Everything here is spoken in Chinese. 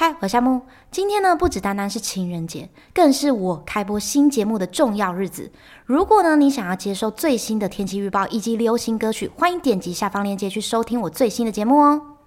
嗨，我夏木。今天呢，不只单单是情人节，更是我开播新节目的重要日子。如果呢，你想要接收最新的天气预报以及流行歌曲，欢迎点击下方链接去收听我最新的节目哦。